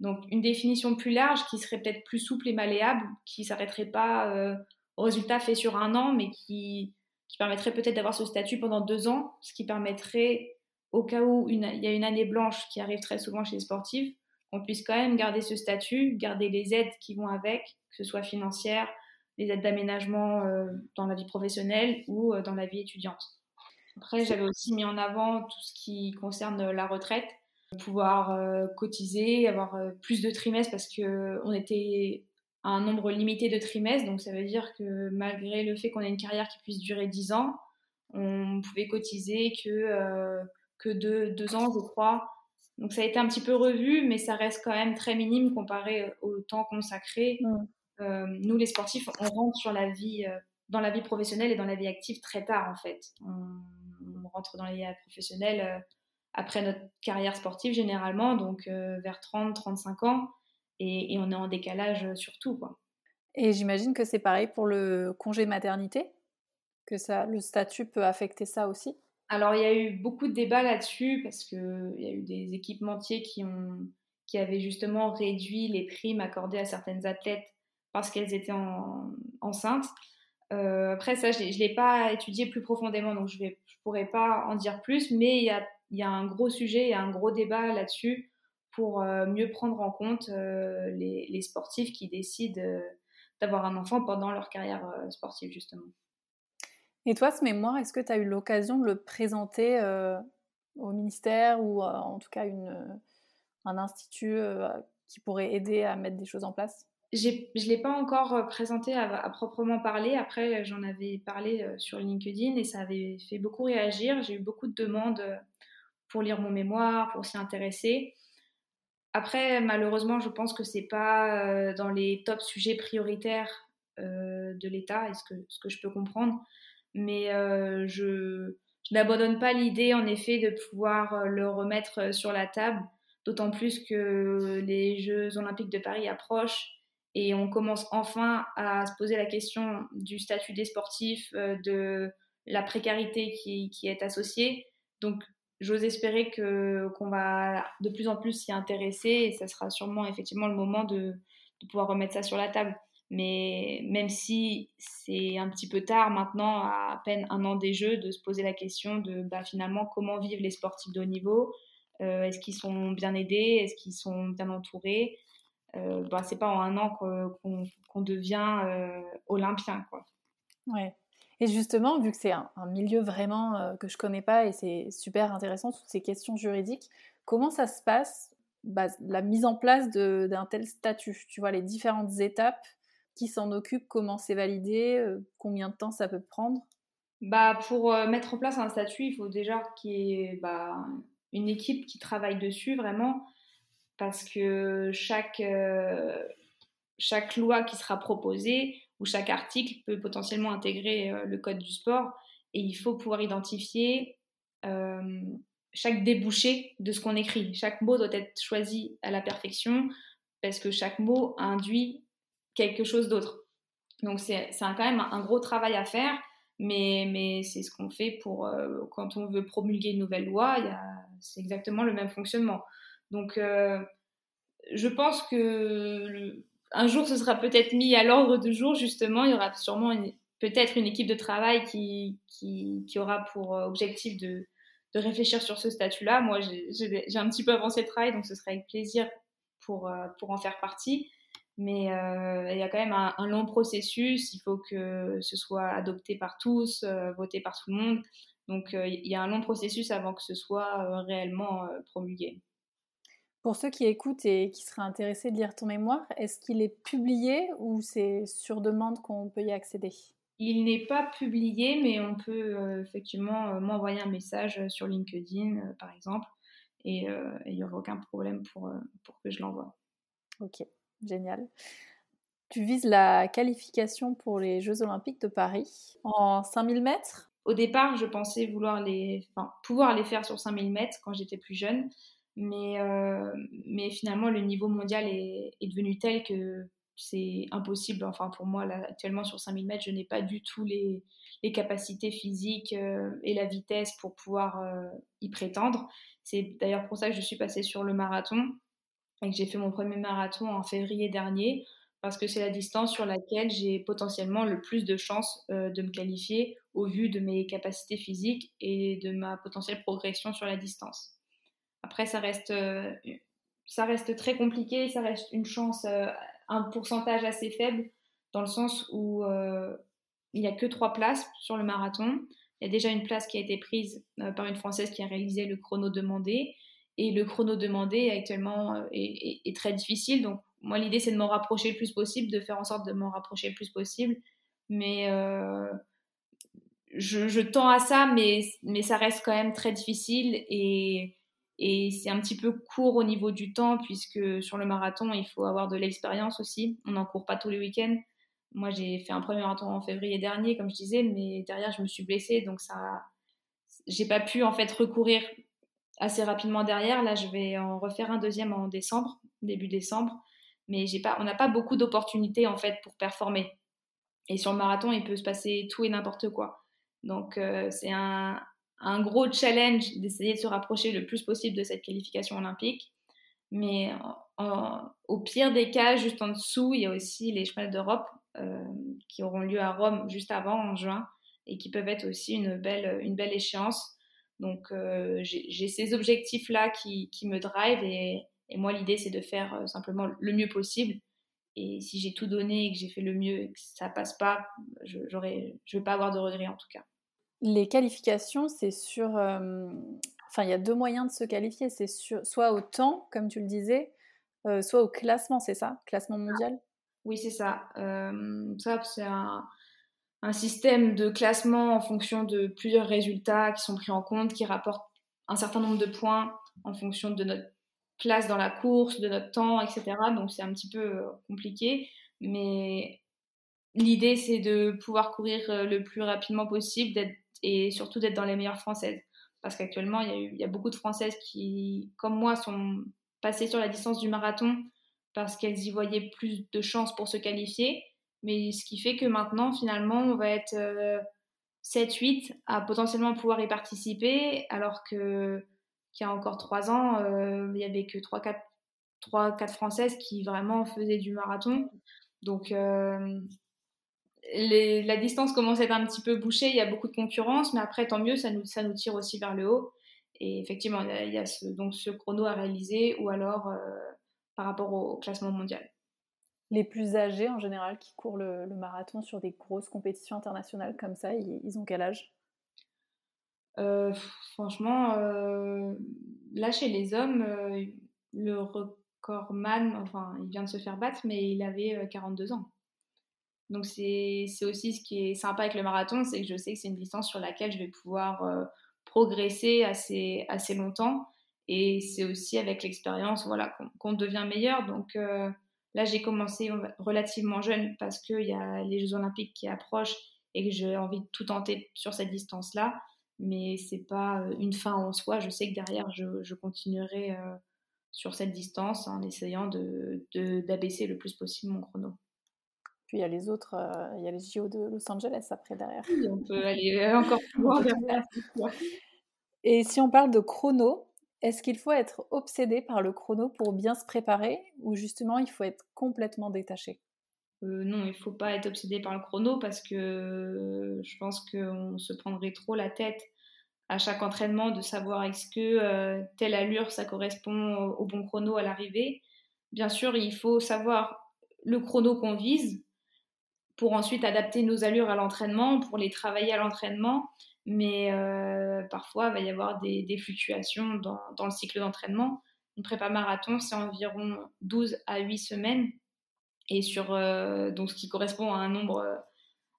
Donc une définition plus large qui serait peut-être plus souple et malléable, qui s'arrêterait pas euh, au résultat fait sur un an, mais qui, qui permettrait peut-être d'avoir ce statut pendant deux ans, ce qui permettrait, au cas où il y a une année blanche qui arrive très souvent chez les sportifs, qu'on puisse quand même garder ce statut, garder les aides qui vont avec, que ce soit financières, les aides d'aménagement euh, dans la vie professionnelle ou euh, dans la vie étudiante. Après, j'avais aussi mis en avant tout ce qui concerne la retraite, pouvoir euh, cotiser, avoir plus de trimestres parce qu'on était à un nombre limité de trimestres, donc ça veut dire que malgré le fait qu'on ait une carrière qui puisse durer 10 ans, on pouvait cotiser que, que deux, deux ans, je crois. Donc ça a été un petit peu revu, mais ça reste quand même très minime comparé au temps consacré. Mmh. Euh, nous, les sportifs, on rentre sur la vie, euh, dans la vie professionnelle et dans la vie active très tard, en fait. On, rentre dans la vie professionnelle euh, après notre carrière sportive, généralement, donc vers 30, 35 ans, et, on est en décalage sur tout, quoi. Et j'imagine que c'est pareil pour le congé maternité, que ça, le statut peut affecter ça aussi? Alors il y a eu beaucoup de débats là-dessus parce qu'il y a eu des équipementiers qui, ont, qui avaient justement réduit les primes accordées à certaines athlètes parce qu'elles étaient enceintes. Euh, après, ça, je ne l'ai pas étudié plus profondément, donc je ne pourrais pas en dire plus, mais il y a, un gros sujet, il y a un gros débat là-dessus pour euh, mieux prendre en compte euh, les, sportifs qui décident d'avoir un enfant pendant leur carrière sportive, justement. Et toi, ce mémoire, est-ce que tu as eu l'occasion de le présenter au ministère ou en tout cas une, un institut qui pourrait aider à mettre des choses en place? Je ne l'ai pas encore euh, présenté à, proprement parler. Après, j'en avais parlé euh, sur LinkedIn et ça avait fait beaucoup réagir. J'ai eu beaucoup de demandes euh, pour lire mon mémoire, pour s'y intéresser. Après, malheureusement, je pense que c'est pas dans les top sujets prioritaires de l'État, ce que, ce que je peux comprendre. Mais je, je n'abandonne pas l'idée, en effet, de pouvoir le remettre sur la table, d'autant plus que les Jeux olympiques de Paris approchent et on commence enfin à se poser la question du statut des sportifs, euh, de la précarité qui, est associée. Donc, j'ose espérer qu'on va de plus en plus s'y intéresser et ça sera sûrement effectivement le moment de, pouvoir remettre ça sur la table. Mais même si c'est un petit peu tard maintenant, à, peine un an des Jeux, de se poser la question de bah, finalement comment vivent les sportifs de haut niveau, euh, est-ce qu'ils sont bien aidés, est-ce qu'ils sont bien entourés? Euh, bah, c'est pas en un an qu'on devient euh, olympien. Quoi. Ouais. Et justement, vu que c'est un, milieu vraiment euh, que je connais pas et c'est super intéressant, toutes ces questions juridiques, comment ça se passe bah, la mise en place d'un tel statut? Tu vois, les différentes étapes, qui s'en occupe, comment c'est validé, euh, combien de temps ça peut prendre? Bah, Pour euh, mettre en place un statut, il faut déjà qu'il y ait bah, une équipe qui travaille dessus vraiment, parce que chaque, chaque loi qui sera proposée, où chaque article peut potentiellement intégrer euh, le code du sport et il faut pouvoir identifier euh, chaque débouché de ce qu'on écrit. Chaque mot doit être choisi à la perfection parce que chaque mot induit quelque chose d'autre. Donc c'est quand même un, gros travail à faire, mais, mais c'est ce qu'on fait pour euh, quand on veut promulguer une nouvelle loi, c'est exactement le même fonctionnement. Donc je pense que un jour, ce sera peut-être mis à l'ordre du jour, justement. Il y aura sûrement peut-être une équipe de travail qui, qui, aura pour euh, objectif de, de, réfléchir sur ce statut-là. Moi, j'ai un petit peu avancé le travail, donc ce serait avec plaisir pour, euh, pour en faire partie. Mais euh, il y a quand même un, long processus. Il faut que ce soit adopté par tous, voté par tout le monde. Donc, il y a un long processus avant que ce soit réellement promulgué. Pour ceux qui écoutent et qui seraient intéressés de lire ton mémoire, est-ce qu'il est publié ou c'est sur demande qu'on peut y accéder? Il n'est pas publié, mais on peut euh, effectivement euh, m'envoyer un message sur LinkedIn, euh, par exemple, et il n'y aura aucun problème pour, pour que je l'envoie. Ok, génial. Tu vises la qualification pour les Jeux Olympiques de Paris en 5000 mètres? Au départ, je pensais vouloir les, pouvoir les faire sur 5000 mètres quand j'étais plus jeune. Mais, euh, mais finalement, le niveau mondial est, devenu tel que c'est impossible. Enfin, pour moi, actuellement, sur 5000 mètres, je n'ai pas du tout les, les capacités physiques euh, et la vitesse pour pouvoir euh, y prétendre. C'est d'ailleurs pour ça que je suis passée sur le marathon et que j'ai fait mon premier marathon en février dernier, parce que c'est la distance sur laquelle j'ai potentiellement le plus de chances de me qualifier au vu de mes capacités physiques et de ma potentielle progression sur la distance. Après, ça reste, euh, ça reste très compliqué, ça reste une chance, euh, un pourcentage assez faible, dans le sens où euh, il n'y a que trois places sur le marathon. Il y a déjà une place qui a été prise par une Française qui a réalisé le chrono demandé. Et le chrono demandé actuellement est, très difficile. Donc, moi, l'idée, c'est de m'en rapprocher le plus possible, de faire en sorte de m'en rapprocher le plus possible. Mais je, je, tends à ça, mais, mais ça reste quand même très difficile. Et et c'est un petit peu court au niveau du temps, puisque sur le marathon, il faut avoir de l'expérience aussi. On n'en court pas tous les week-ends. Moi, j'ai fait un premier marathon en février dernier, comme je disais, mais derrière, je me suis blessée, donc ça, j'ai pas pu en fait recourir assez rapidement derrière. Là, je vais en refaire un deuxième en décembre, début décembre, mais pas, on n'a pas beaucoup d'opportunités en fait pour performer. Et sur le marathon, il peut se passer tout et n'importe quoi. Donc, euh, c'est un, un gros challenge d'essayer de se rapprocher le plus possible de cette qualification olympique. Mais au pire des cas, juste en dessous, il y a aussi les chemins d'Europe euh, qui auront lieu à Rome juste avant, en juin, et qui peuvent être aussi une belle, une belle échéance. Donc euh, j'ai ces objectifs-là qui, qui, me drive et, et moi l'idée c'est de faire euh, simplement le mieux possible. Et si j'ai tout donné et que j'ai fait le mieux et que ça passe pas, je ne vais pas avoir de regrets en tout cas. Les qualifications, c'est sur. Euh, enfin, il y a deux moyens de se qualifier. C'est soit au temps, comme tu le disais, euh, soit au classement, c'est ça? Classement mondial? Oui, c'est ça. Euh, ça, c'est un, un, système de classement en fonction de plusieurs résultats qui sont pris en compte, qui rapportent un certain nombre de points en fonction de notre place dans la course, de notre temps, etc. Donc, c'est un petit peu compliqué. Mais l'idée, c'est de pouvoir courir le plus rapidement possible, et surtout d'être dans les meilleures françaises. Parce qu'actuellement, il y, a beaucoup de Françaises qui, comme moi, sont passées sur la distance du marathon parce qu'elles y voyaient plus de chances pour se qualifier. Mais ce qui fait que maintenant, finalement, on va être 7-8 euh, à potentiellement pouvoir y participer, alors que qu'il y a encore 3 ans, euh, il n'y avait que 3-4 Françaises qui vraiment faisaient du marathon. Donc, la distance commence à être un petit peu bouchée, il y a beaucoup de concurrence, mais après, tant mieux, ça nous, ça nous tire aussi vers le haut. Et effectivement, il y a, ce, donc ce chrono à réaliser ou alors par rapport au, classement mondial. Les plus âgés en général qui courent le, marathon sur des grosses compétitions internationales comme ça, ils, ont quel âge? Franchement, là chez les hommes, le recordman, enfin il vient de se faire battre, mais il avait 42 ans. Donc c'est aussi ce qui est sympa avec le marathon, c'est que je sais que c'est une distance sur laquelle je vais pouvoir progresser assez, assez longtemps. Et c'est aussi avec l'expérience voilà, qu'on devient meilleur. Donc euh, là, j'ai commencé relativement jeune parce qu'il y a les Jeux Olympiques qui approchent et que j'ai envie de tout tenter sur cette distance-là. Mais c'est pas euh, une fin en soi. Je sais que derrière, je, je continuerai euh, sur cette distance en essayant d'abaisser de, le plus possible mon chrono. Puis il y a les autres, il y a les JO de Los Angeles après derrière. on peut aller encore plus loin Et si on parle de chrono, est-ce qu'il faut être obsédé par le chrono pour bien se préparer ou justement il faut être complètement détaché? Euh, Non, il ne faut pas être obsédé par le chrono parce que je pense qu'on se prendrait trop la tête à chaque entraînement de savoir est-ce que euh, telle allure ça correspond au, bon chrono à l'arrivée. Bien sûr, il faut savoir le chrono qu'on vise pour ensuite adapter nos allures à l'entraînement, pour les travailler à l'entraînement mais euh, parfois il va y avoir des, fluctuations dans, le cycle d'entraînement. Une prépa marathon, c'est environ 12 à 8 semaines, et sur, euh, donc ce qui correspond à un nombre euh,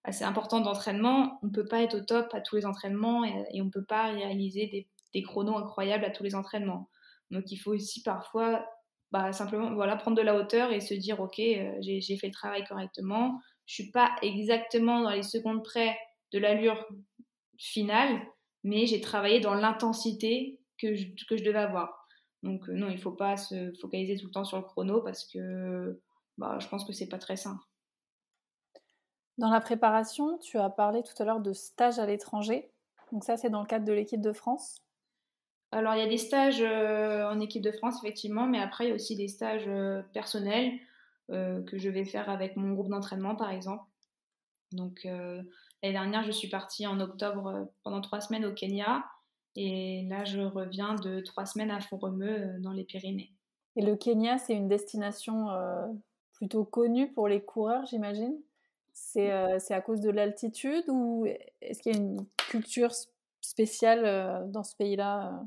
assez important d'entraînements. On ne peut pas être au top à tous les entraînements et, on ne peut pas réaliser des, des, chronos incroyables à tous les entraînements. Donc il faut aussi parfois bah, simplement voilà, prendre de la hauteur et se dire ok, j'ai fait le travail correctement, je ne suis pas exactement dans les secondes près de l'allure finale, mais j'ai travaillé dans l'intensité que je, que je devais avoir. Donc euh, non, il ne faut pas se focaliser tout le temps sur le chrono parce que bah, je pense que c'est pas très sain. Dans la préparation, tu as parlé tout à l'heure de stages à l'étranger. Donc ça, c'est dans le cadre de l'équipe de France? Alors, il y a des stages euh, en équipe de France, effectivement, mais après, il y a aussi des stages euh, personnels que je vais faire avec mon groupe d'entraînement, par exemple. Donc, L'année dernière, je suis partie en octobre euh, pendant trois semaines au Kenya. Et là, je reviens de trois semaines à Font-Romeu euh, dans les Pyrénées. Et le Kenya, c'est une destination euh, plutôt connue pour les coureurs, j'imagine? C'est, à cause de l'altitude ou est-ce qu'il y a une culture spéciale dans ce pays-là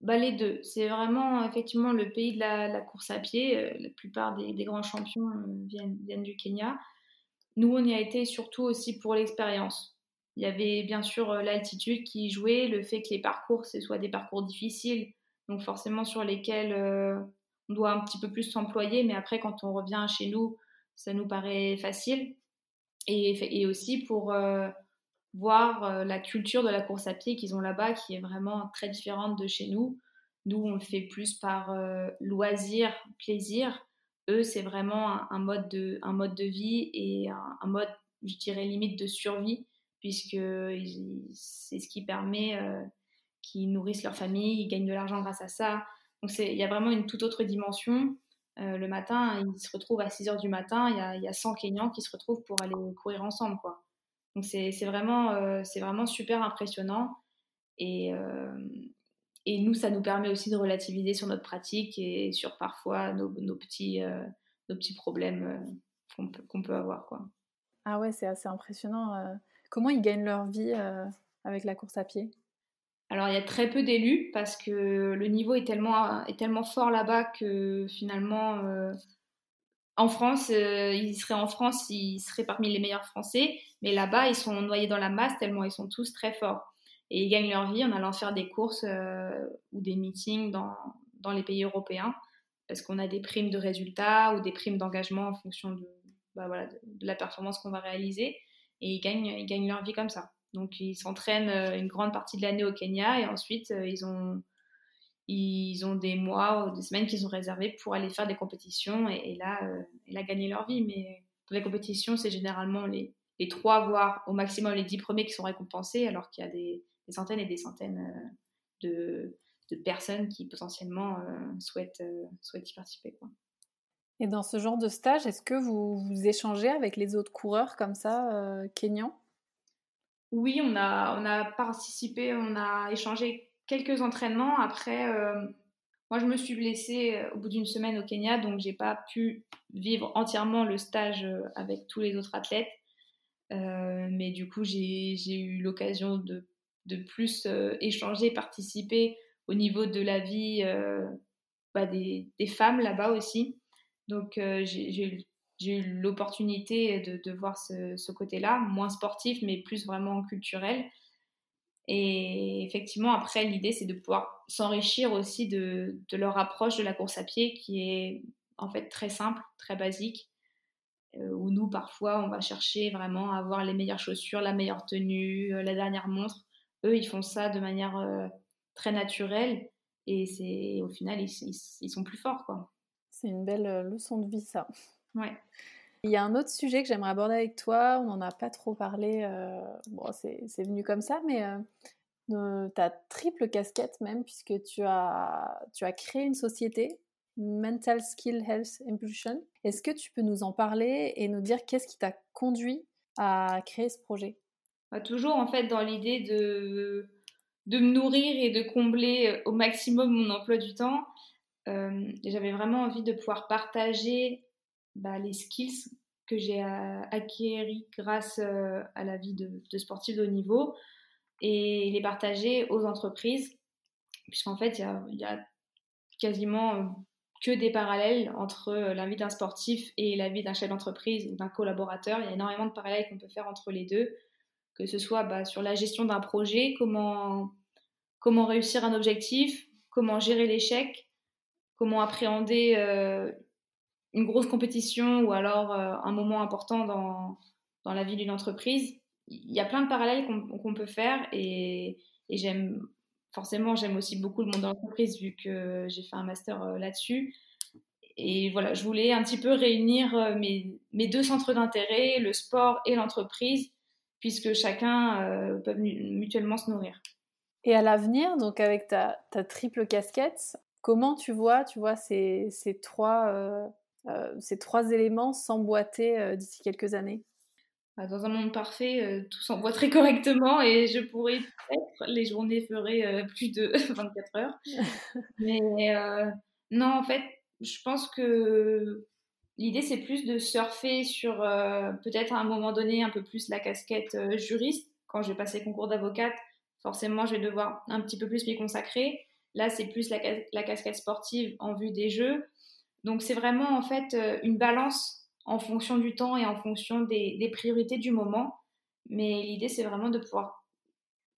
bah, Les deux. C'est vraiment effectivement le pays de la, course à pied. la plupart des, des grands champions viennent, viennent, du Kenya. Nous, on y a été surtout aussi pour l'expérience. Il y avait bien sûr euh, l'altitude qui jouait, le fait que les parcours, ce soient des parcours difficiles, donc forcément sur lesquels euh, on doit un petit peu plus s'employer, mais après, quand on revient chez nous, ça nous paraît facile. Et, aussi pour euh, voir la culture de la course à pied qu'ils ont là-bas, qui est vraiment très différente de chez nous. Nous, on le fait plus par loisir, plaisir, eux, c'est vraiment un, mode de, un mode de vie et un, mode, je dirais, limite de survie, puisque c'est ce qui permet euh, qu'ils nourrissent leur famille, ils gagnent de l'argent grâce à ça. Donc il y a vraiment une toute autre dimension. Euh, le matin, ils se retrouvent à 6 heures du matin, il y a, y a 100 Kenyans qui se retrouvent pour aller courir ensemble. Quoi. Donc c'est vraiment, euh, vraiment super impressionnant. Et, et nous, ça nous permet aussi de relativiser sur notre pratique et sur parfois nos, petits, euh, nos petits problèmes euh, qu'on peut, avoir. Quoi. Ah ouais, c'est assez impressionnant. Euh. Comment ils gagnent leur vie avec la course à pied? Alors il y a très peu d'élus parce que le niveau est tellement, est tellement fort là-bas que finalement en France, ils seraient en France, ils seraient parmi les meilleurs Français, mais là-bas ils sont noyés dans la masse tellement ils sont tous très forts. Et ils gagnent leur vie en allant faire des courses euh, ou des meetings dans, dans, les pays européens, parce qu'on a des primes de résultats ou des primes d'engagement en fonction de, bah voilà, de, la performance qu'on va réaliser. Et ils gagnent, ils gagnent leur vie comme ça. Donc ils s'entraînent euh, une grande partie de l'année au Kenya et ensuite euh, ils ont, ils ont des mois ou des semaines qu'ils ont réservés pour aller faire des compétitions et, là, et là gagner leur vie. Mais pour les compétitions, c'est généralement les, les trois, voire au maximum les dix premiers qui sont récompensés, alors qu'il y a des, des centaines et des centaines euh, de, personnes qui potentiellement euh, souhaitent, euh, souhaitent y participer. Quoi. Et dans ce genre de stage, est-ce que vous, vous, échangez avec les autres coureurs comme ça, euh, kenyans Oui, on a, on a participé, on a échangé quelques entraînements. Après, euh, moi, je me suis blessée au bout d'une semaine au Kenya, donc j'ai pas pu vivre entièrement le stage avec tous les autres athlètes. mais du coup, j'ai eu l'occasion de, de, plus échanger, participer au niveau de la vie bah, des, femmes là-bas aussi. Donc euh, j'ai eu l'opportunité de, voir ce, côté-là, moins sportif, mais plus vraiment culturel. Et effectivement, après, l'idée, c'est de pouvoir s'enrichir aussi de, leur approche de la course à pied, qui est en fait très simple, très basique, euh, où nous, parfois, on va chercher vraiment à avoir les meilleures chaussures, la meilleure tenue, euh, la dernière montre. Eux, ils font ça de manière euh, très naturelle, et c'est au final, ils, ils, ils, sont plus forts, quoi. C'est une belle euh, leçon de vie, ça. Ouais. Il y a un autre sujet que j'aimerais aborder avec toi. On n'en a pas trop parlé. Euh, bon, c'est venu comme ça, mais ta triple casquette même, puisque tu as, tu as créé une société, Mental Skill Health Impulsion. Est-ce que tu peux nous en parler et nous dire qu'est-ce qui t'a conduit à créer ce projet? Bah, Toujours en fait dans l'idée de, de me nourrir et de combler au maximum mon emploi du temps. Euh, j'avais vraiment envie de pouvoir partager bah, les skills que j'ai acquis grâce euh, à la vie de, sportif de haut niveau et les partager aux entreprises, puisqu'en fait, il y a, quasiment euh, que des parallèles entre la vie d'un sportif et la vie d'un chef d'entreprise ou d'un collaborateur. Il y a énormément de parallèles qu'on peut faire entre les deux, que ce soit bah, sur la gestion d'un projet, comment, comment réussir un objectif, comment gérer l'échec, comment appréhender euh, une grosse compétition ou alors euh, un moment important dans, dans la vie d'une entreprise. Il y a plein de parallèles qu'on peut faire et, j'aime forcément j'aime aussi beaucoup le monde de l'entreprise vu que j'ai fait un master euh, là-dessus. Et voilà, je voulais un petit peu réunir mes, mes deux centres d'intérêt, le sport et l'entreprise, puisque chacun euh, peut mutuellement se nourrir. Et à l'avenir, donc avec ta, ta, triple casquette, Comment tu vois, tu vois ces, ces trois, euh, euh, ces trois éléments s'emboîter d'ici quelques années? Bah, Dans un monde parfait, tout s'emboîterait correctement et je pourrais peut-être, les journées feraient plus de 24 heures. Mais non, en fait, je pense que l'idée, c'est plus de surfer sur peut-être à un moment donné un peu plus la casquette juriste. Quand je vais passer concours d'avocate, forcément, je vais devoir un petit peu plus m'y consacrer. Là, c'est plus la, casquette sportive en vue des Jeux. Donc, c'est vraiment en fait euh, une balance en fonction du temps et en fonction des, des priorités du moment. Mais l'idée, c'est vraiment de pouvoir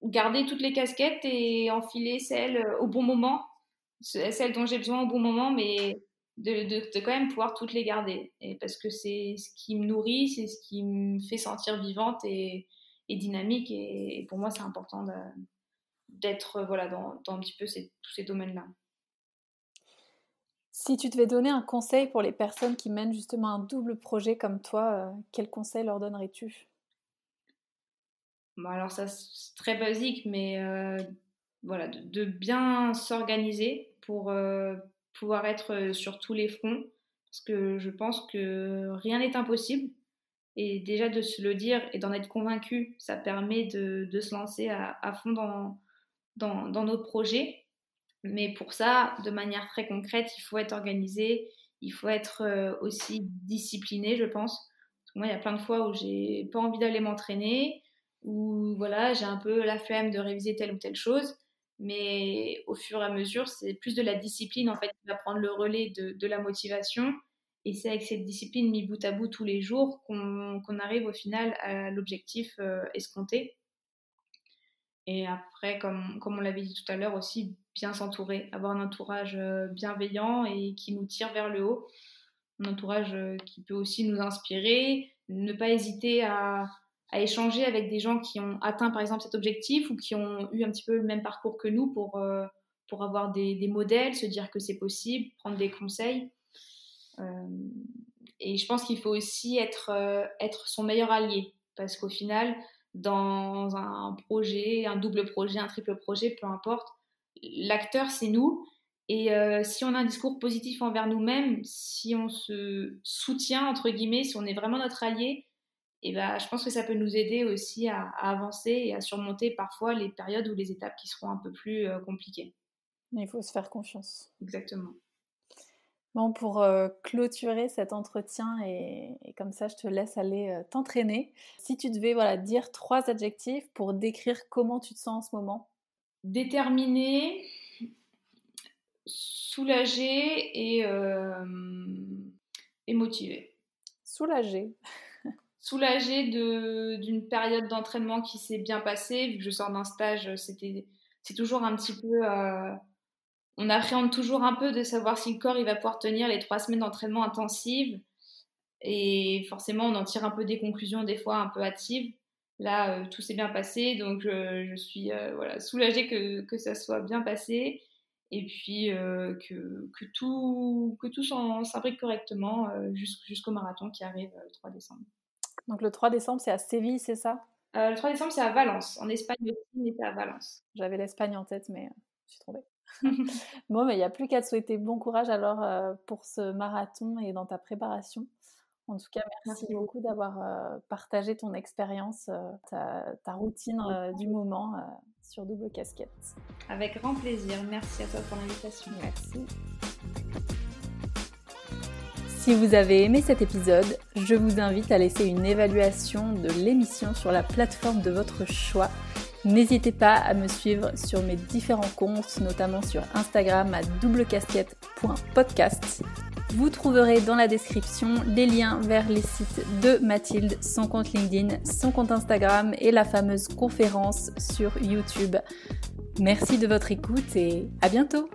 garder toutes les casquettes et enfiler celles euh, au bon moment, celles dont j'ai besoin au bon moment, mais de, de, de, quand même pouvoir toutes les garder. Et parce que c'est ce qui me nourrit, c'est ce qui me fait sentir vivante et, et dynamique. Et, et, pour moi, c'est important d'être euh, voilà, dans, dans, un petit peu ces, tous ces domaines-là. Si tu devais donner un conseil pour les personnes qui mènent justement un double projet comme toi, euh, quel conseil leur donnerais-tu? Bon, Alors ça, c'est très basique, mais euh, voilà, de, de bien s'organiser pour euh, pouvoir être sur tous les fronts, parce que je pense que rien n'est impossible. Et déjà de se le dire et d'en être convaincu, ça permet de, de se lancer à, à fond dans, dans, dans notre projet. Mais pour ça, de manière très concrète, il faut être organisé, il faut être euh, aussi discipliné, je pense. Moi, il y a plein de fois où j'ai pas envie d'aller m'entraîner, où voilà, j'ai un peu la flemme de réviser telle ou telle chose. Mais au fur et à mesure, c'est plus de la discipline en fait qui va prendre le relais de, la motivation. Et c'est avec cette discipline mis bout à bout tous les jours qu'on qu arrive au final à l'objectif euh, escompté. Et après, comme, comme on l'avait dit tout à l'heure aussi, bien s'entourer, avoir un entourage euh, bienveillant et qui nous tire vers le haut. Un entourage euh, qui peut aussi nous inspirer, ne pas hésiter à, à échanger avec des gens qui ont atteint par exemple cet objectif ou qui ont eu un petit peu le même parcours que nous pour, euh, pour avoir des, modèles, se dire que c'est possible, prendre des conseils. Euh, et je pense qu'il faut aussi être, euh, être son meilleur allié parce qu'au final, dans un projet, un double projet, un triple projet, peu importe. L'acteur, c'est nous. Et si on a un discours positif envers nous-mêmes, si on se soutient, entre guillemets, si on est vraiment notre allié, et ben, je pense que ça peut nous aider aussi à, avancer et à surmonter parfois les périodes ou les étapes qui seront un peu plus euh, compliquées. Il faut se faire confiance. Exactement. Bon, pour euh, clôturer cet entretien et, comme ça, je te laisse aller t'entraîner. Si tu devais voilà, dire trois adjectifs pour décrire comment tu te sens en ce moment. Déterminé, soulagé et, euh, et motivé. Soulagé. Soulagé d'une période d'entraînement qui s'est bien passée. Vu que je sors d'un stage, c'était c'est toujours un petit peu. Euh, on appréhende toujours un peu de savoir si le corps il va pouvoir tenir les trois semaines d'entraînement intensives. Et forcément, on en tire un peu des conclusions, des fois un peu hâtives. Là, euh, tout s'est bien passé, donc je suis voilà, soulagée que, que ça soit bien passé et puis euh, que, que, tout, que tout s'imbrique correctement euh, jusqu'au marathon qui arrive euh, le 3 décembre. Donc le 3 décembre, c'est à Séville, c'est ça? Le 3 décembre, c'est à Valence. En Espagne mais c'est à Valence. J'avais l'Espagne en tête, mais je suis trompée. bon, mais il n'y a plus qu'à te souhaiter bon courage alors pour ce marathon et dans ta préparation. En tout cas, merci, beaucoup d'avoir partagé ton expérience, ta, ta, routine du moment sur double casquette. Avec grand plaisir. Merci à toi pour l'invitation. Merci. Si vous avez aimé cet épisode, je vous invite à laisser une évaluation de l'émission sur la plateforme de votre choix. N'hésitez pas à me suivre sur mes différents comptes, notamment sur Instagram à doublecasquette.podcast vous trouverez dans la description les liens vers les sites de Mathilde, son compte LinkedIn, son compte Instagram et la fameuse conférence sur YouTube. Merci de votre écoute et à bientôt